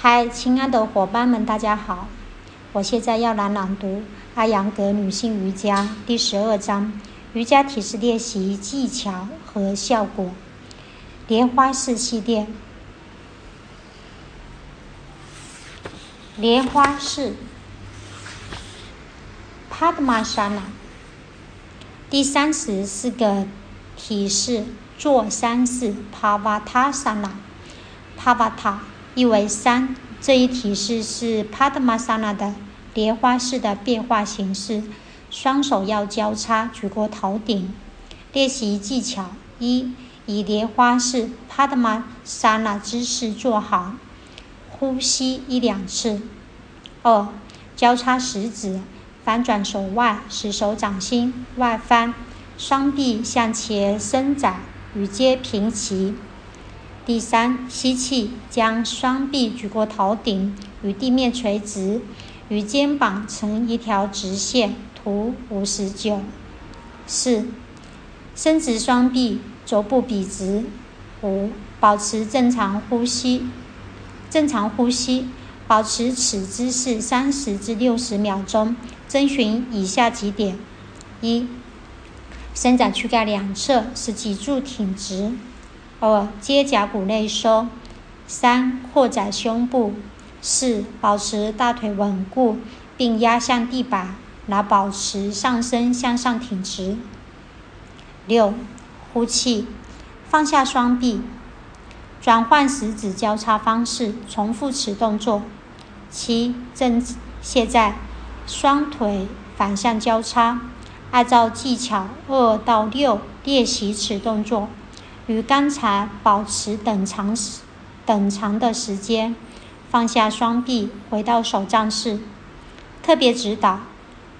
嗨，亲爱的伙伴们，大家好！我现在要来朗读阿扬格女性瑜伽第十二章瑜伽体式练习技巧和效果。莲花式系列，莲花式 Padmasana 第三十四个体式坐山式 Pavatasana，Pavata。意为三，这一体式是 Padmasana 的莲花式的变化形式，双手要交叉举过头顶。练习技巧一：以莲花式 Padmasana 姿势坐好，呼吸一两次。二、交叉食指，反转手腕，使手掌心外翻，双臂向前伸展，与肩平齐。第三，吸气，将双臂举过头顶，与地面垂直，与肩膀成一条直线，图五十九。四，伸直双臂，肘部笔直。五，保持正常呼吸，正常呼吸，保持此姿势三十至六十秒钟。遵循以下几点：一，伸展躯干两侧，使脊柱挺直。二、肩胛骨内收；三、扩展胸部；四、保持大腿稳固，并压向地板，来保持上身向上挺直。六、呼气，放下双臂，转换食指交叉方式，重复此动作。七、正现在双腿反向交叉，按照技巧二到六练习此动作。与刚才保持等长时等长的时间，放下双臂，回到手杖式。特别指导：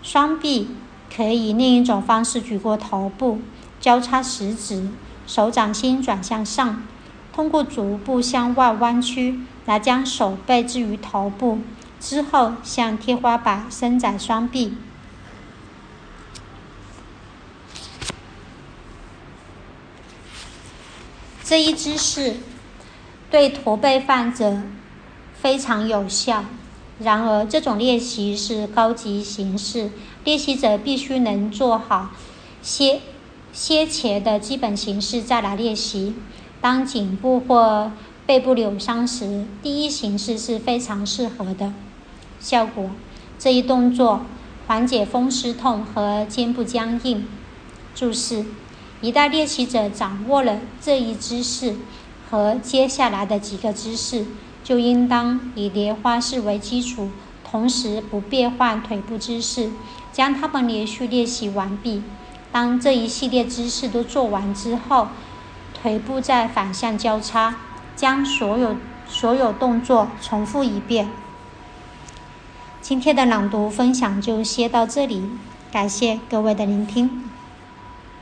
双臂可以另一种方式举过头部，交叉食指，手掌心转向上，通过足部向外弯曲来将手背置于头部，之后向天花板伸展双臂。这一姿势对驼背患者非常有效。然而，这种练习是高级形式，练习者必须能做好歇歇前的基本形式再来练习。当颈部或背部扭伤时，第一形式是非常适合的。效果：这一动作缓解风湿痛和肩部僵硬。注释。一旦练习者掌握了这一姿势和接下来的几个姿势，就应当以莲花式为基础，同时不变换腿部姿势，将它们连续练习完毕。当这一系列姿势都做完之后，腿部再反向交叉，将所有所有动作重复一遍。今天的朗读分享就先到这里，感谢各位的聆听。